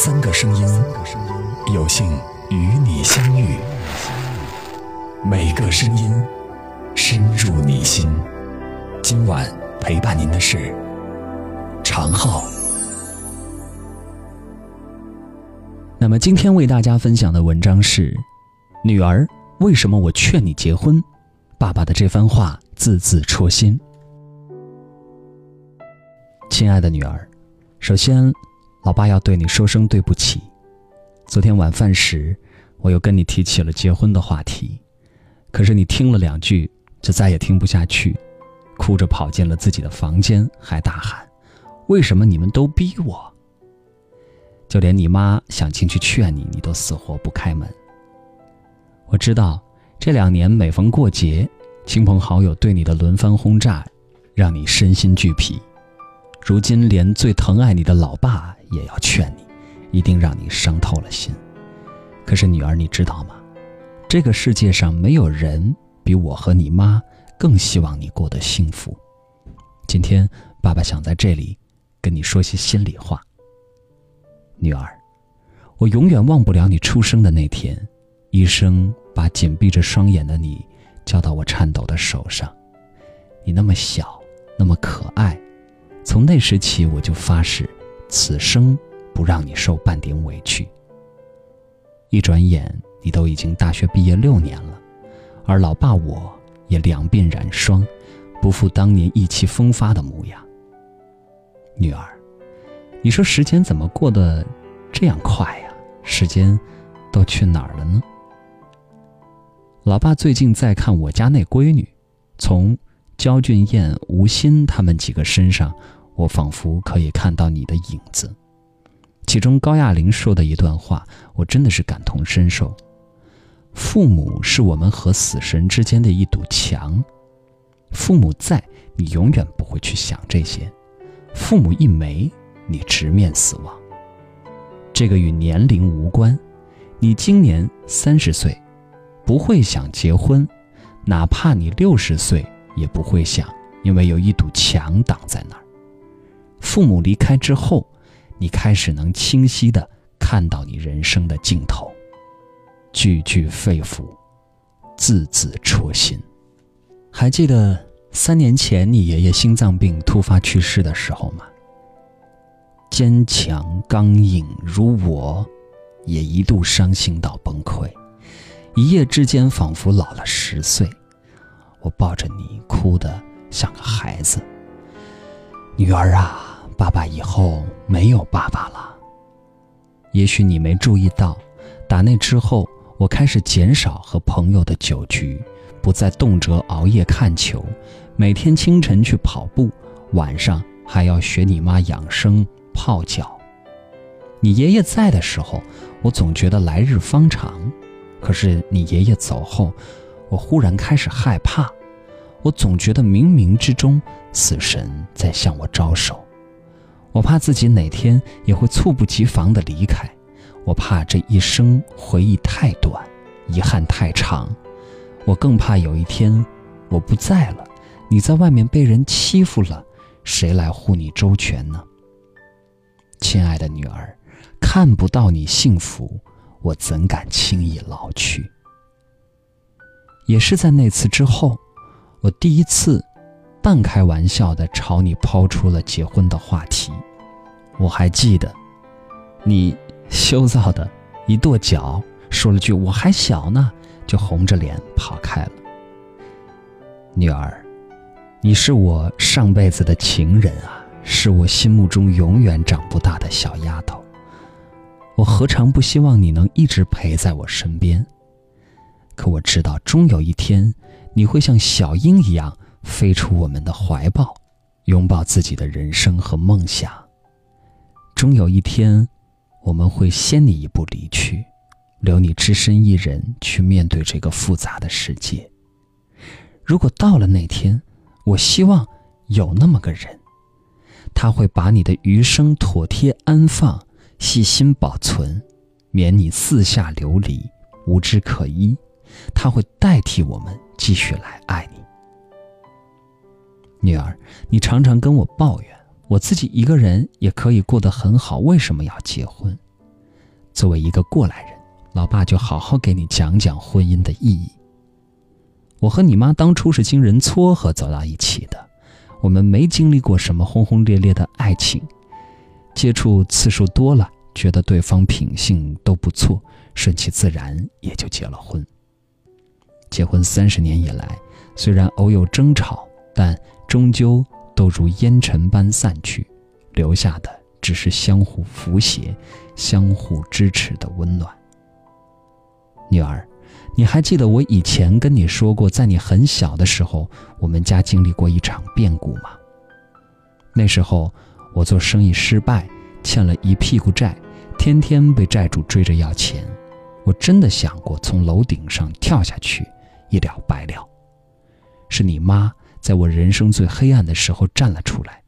三个声音，有幸与你相遇。每个声音深入你心。今晚陪伴您的是常浩。那么今天为大家分享的文章是：女儿，为什么我劝你结婚？爸爸的这番话字字戳心。亲爱的女儿，首先，老爸要对你说声对不起。昨天晚饭时，我又跟你提起了结婚的话题，可是你听了两句就再也听不下去，哭着跑进了自己的房间，还大喊：“为什么你们都逼我？”就连你妈想进去劝你，你都死活不开门。我知道这两年每逢过节，亲朋好友对你的轮番轰炸，让你身心俱疲。如今连最疼爱你的老爸也要劝你，一定让你伤透了心。可是女儿，你知道吗？这个世界上没有人比我和你妈更希望你过得幸福。今天，爸爸想在这里跟你说些心里话。女儿，我永远忘不了你出生的那天，医生把紧闭着双眼的你交到我颤抖的手上。你那么小，那么可爱。从那时起，我就发誓，此生不让你受半点委屈。一转眼，你都已经大学毕业六年了，而老爸我也两鬓染霜，不复当年意气风发的模样。女儿，你说时间怎么过得这样快呀？时间都去哪儿了呢？老爸最近在看我家那闺女，从焦俊艳、吴昕他们几个身上。我仿佛可以看到你的影子，其中高亚麟说的一段话，我真的是感同身受。父母是我们和死神之间的一堵墙，父母在，你永远不会去想这些；父母一没，你直面死亡。这个与年龄无关，你今年三十岁，不会想结婚，哪怕你六十岁也不会想，因为有一堵墙挡在那儿。父母离开之后，你开始能清晰的看到你人生的尽头，句句肺腑，字字戳心。还记得三年前你爷爷心脏病突发去世的时候吗？坚强刚硬如我，也一度伤心到崩溃，一夜之间仿佛老了十岁。我抱着你哭得像个孩子，女儿啊。爸爸以后没有爸爸了。也许你没注意到，打那之后，我开始减少和朋友的酒局，不再动辄熬夜看球，每天清晨去跑步，晚上还要学你妈养生泡脚。你爷爷在的时候，我总觉得来日方长，可是你爷爷走后，我忽然开始害怕，我总觉得冥冥之中死神在向我招手。我怕自己哪天也会猝不及防的离开，我怕这一生回忆太短，遗憾太长，我更怕有一天我不在了，你在外面被人欺负了，谁来护你周全呢？亲爱的女儿，看不到你幸福，我怎敢轻易老去？也是在那次之后，我第一次半开玩笑地朝你抛出了结婚的话题。我还记得，你羞臊的一跺脚，说了句“我还小呢”，就红着脸跑开了。女儿，你是我上辈子的情人啊，是我心目中永远长不大的小丫头。我何尝不希望你能一直陪在我身边？可我知道，终有一天，你会像小鹰一样飞出我们的怀抱，拥抱自己的人生和梦想。终有一天，我们会先你一步离去，留你只身一人去面对这个复杂的世界。如果到了那天，我希望有那么个人，他会把你的余生妥帖安放，细心保存，免你四下流离，无枝可依。他会代替我们继续来爱你。女儿，你常常跟我抱怨。我自己一个人也可以过得很好，为什么要结婚？作为一个过来人，老爸就好好给你讲讲婚姻的意义。我和你妈当初是经人撮合走到一起的，我们没经历过什么轰轰烈烈的爱情，接触次数多了，觉得对方品性都不错，顺其自然也就结了婚。结婚三十年以来，虽然偶有争吵，但终究都如烟尘般散去，留下的只是相互扶携、相互支持的温暖。女儿。你还记得我以前跟你说过，在你很小的时候，我们家经历过一场变故吗？那时候我做生意失败，欠了一屁股债，天天被债主追着要钱。我真的想过从楼顶上跳下去，一了百了。是你妈在我人生最黑暗的时候站了出来，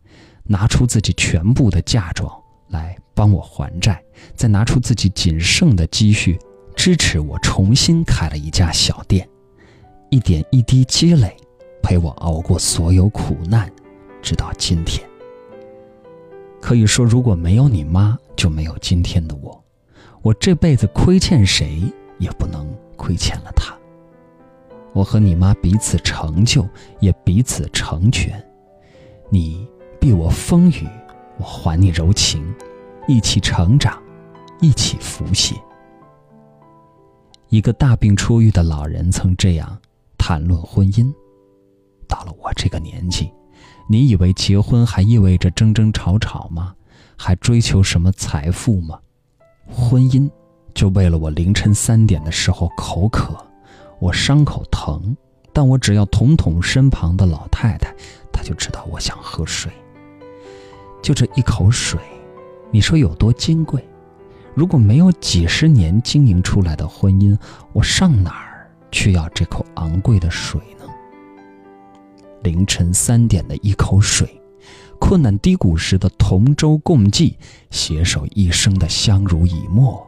拿出自己全部的嫁妆来帮我还债，再拿出自己仅剩的积蓄。支持我重新开了一家小店，一点一滴积累，陪我熬过所有苦难，直到今天。可以说，如果没有你妈，就没有今天的我。我这辈子亏欠谁，也不能亏欠了她。我和你妈彼此成就，也彼此成全。你避我风雨，我还你柔情，一起成长，一起扶携。一个大病初愈的老人曾这样谈论婚姻：到了我这个年纪，你以为结婚还意味着争争吵吵吗？还追求什么财富吗？婚姻就为了我凌晨三点的时候口渴，我伤口疼，但我只要捅捅身旁的老太太，她就知道我想喝水。就这一口水，你说有多金贵？如果没有几十年经营出来的婚姻，我上哪儿去要这口昂贵的水呢？凌晨三点的一口水，困难低谷时的同舟共济，携手一生的相濡以沫，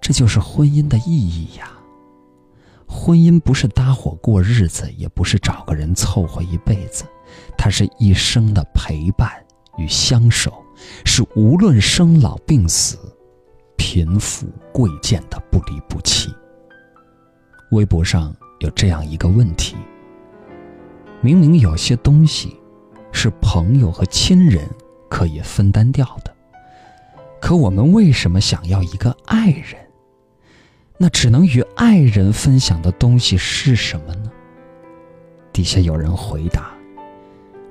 这就是婚姻的意义呀！婚姻不是搭伙过日子，也不是找个人凑合一辈子，它是一生的陪伴与相守，是无论生老病死。贫富贵贱的不离不弃。微博上有这样一个问题：明明有些东西是朋友和亲人可以分担掉的，可我们为什么想要一个爱人？那只能与爱人分享的东西是什么呢？底下有人回答：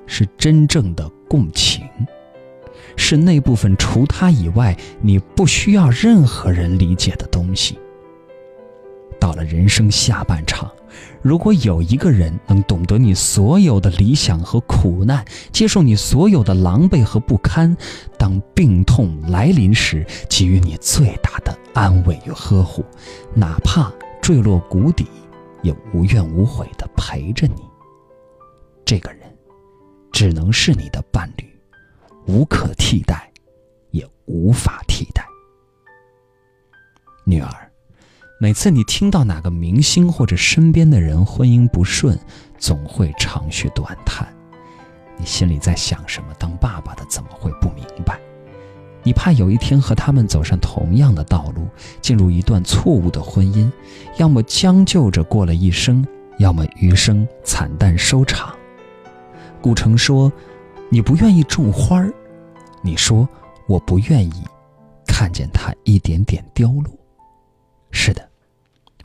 是真正的共情。是那部分除他以外你不需要任何人理解的东西。到了人生下半场，如果有一个人能懂得你所有的理想和苦难，接受你所有的狼狈和不堪，当病痛来临时给予你最大的安慰与呵护，哪怕坠落谷底，也无怨无悔地陪着你，这个人，只能是你的伴侣。无可替代，也无法替代。女儿，每次你听到哪个明星或者身边的人婚姻不顺，总会长吁短叹，你心里在想什么？当爸爸的怎么会不明白？你怕有一天和他们走上同样的道路，进入一段错误的婚姻，要么将就着过了一生，要么余生惨淡收场。古城说。你不愿意种花儿，你说我不愿意看见它一点点凋落。是的，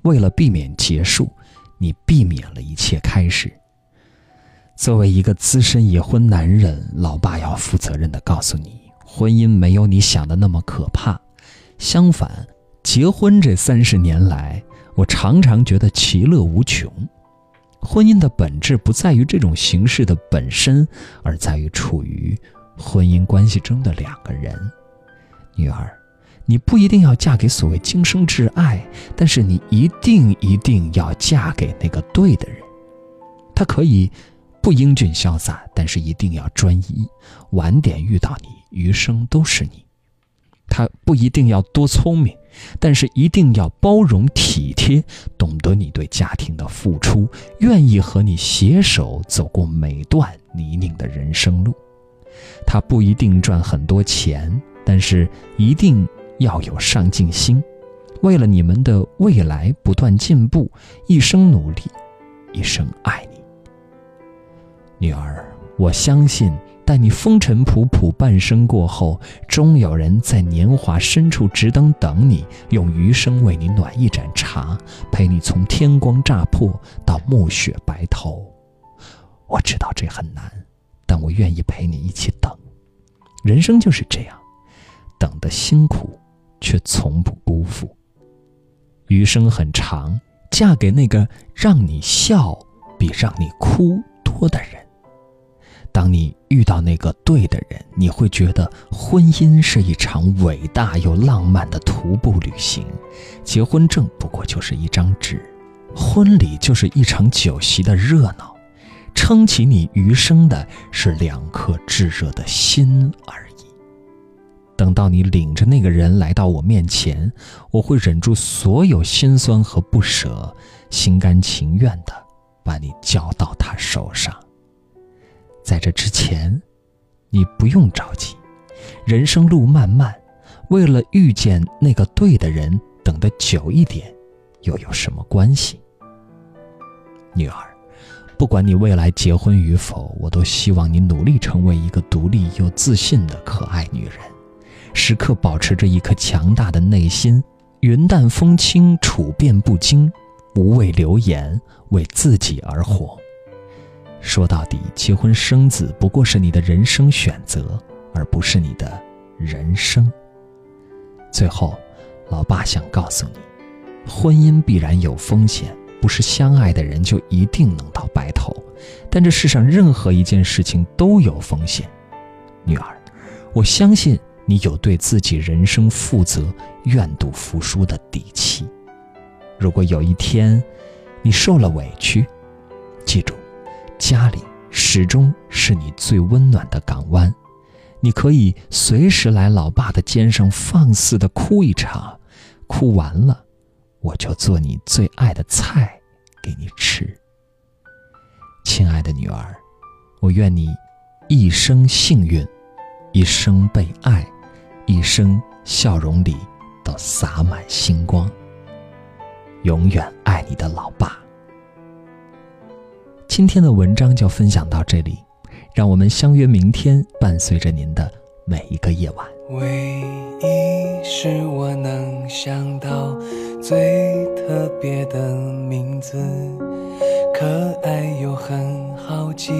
为了避免结束，你避免了一切开始。作为一个资深已婚男人，老爸要负责任的告诉你，婚姻没有你想的那么可怕。相反，结婚这三十年来，我常常觉得其乐无穷。婚姻的本质不在于这种形式的本身，而在于处于婚姻关系中的两个人。女儿，你不一定要嫁给所谓今生挚爱，但是你一定一定要嫁给那个对的人。他可以不英俊潇洒，但是一定要专一。晚点遇到你，余生都是你。他不一定要多聪明。但是一定要包容体贴，懂得你对家庭的付出，愿意和你携手走过每段泥泞的人生路。他不一定赚很多钱，但是一定要有上进心，为了你们的未来不断进步，一生努力，一生爱你。女儿，我相信，待你风尘仆仆半生过后，终有人在年华深处直等等你，用余生为你暖一盏茶，陪你从天光乍破到暮雪白头。我知道这很难，但我愿意陪你一起等。人生就是这样，等的辛苦，却从不辜负。余生很长，嫁给那个让你笑比让你哭多的人。当你遇到那个对的人，你会觉得婚姻是一场伟大又浪漫的徒步旅行，结婚证不过就是一张纸，婚礼就是一场酒席的热闹，撑起你余生的是两颗炙热的心而已。等到你领着那个人来到我面前，我会忍住所有心酸和不舍，心甘情愿地把你交到他手上。在这之前，你不用着急。人生路漫漫，为了遇见那个对的人，等得久一点，又有什么关系？女儿，不管你未来结婚与否，我都希望你努力成为一个独立又自信的可爱女人，时刻保持着一颗强大的内心，云淡风轻，处变不惊，无畏流言，为自己而活。说到底，结婚生子不过是你的人生选择，而不是你的人生。最后，老爸想告诉你，婚姻必然有风险，不是相爱的人就一定能到白头。但这世上任何一件事情都有风险。女儿，我相信你有对自己人生负责、愿赌服输的底气。如果有一天，你受了委屈，记住。家里始终是你最温暖的港湾，你可以随时来老爸的肩上放肆的哭一场，哭完了，我就做你最爱的菜给你吃。亲爱的女儿，我愿你一生幸运，一生被爱，一生笑容里都洒满星光。永远爱你的老爸。今天的文章就分享到这里，让我们相约明天，伴随着您的每一个夜晚。唯一是我能想到最特别的名字，可爱又很好记。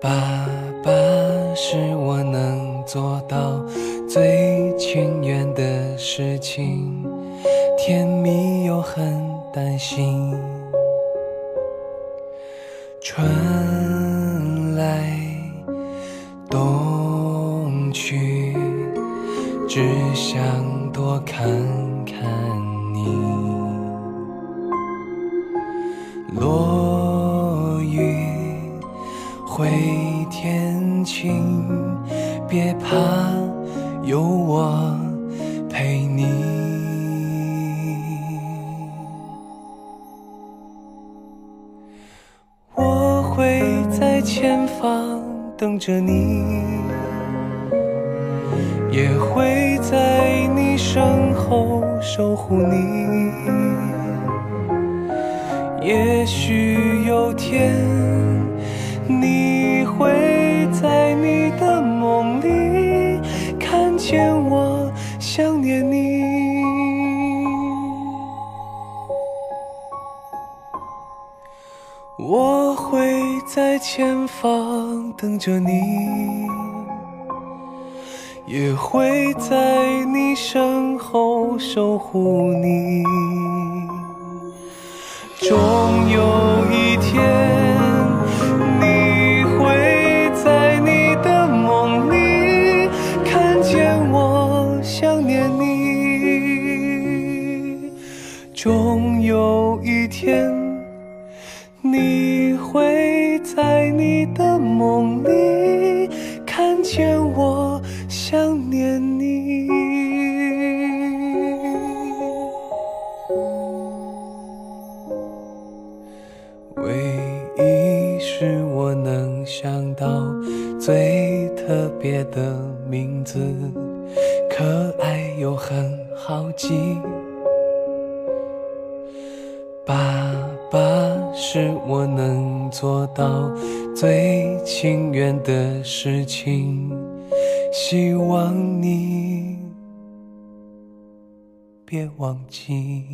爸爸是我能做到最情愿的事情，甜蜜又很担心。春来在前方等着你，也会在你身后守护你。也许有天，你会在你的梦里看见我，想念你。我会。在前方等着你，也会在你身后守护你。终有一天，会。在你的梦里看见我，想念你。唯一是我能想到最。特别的名字，可爱又很好记。我能做到最情愿的事情，希望你别忘记。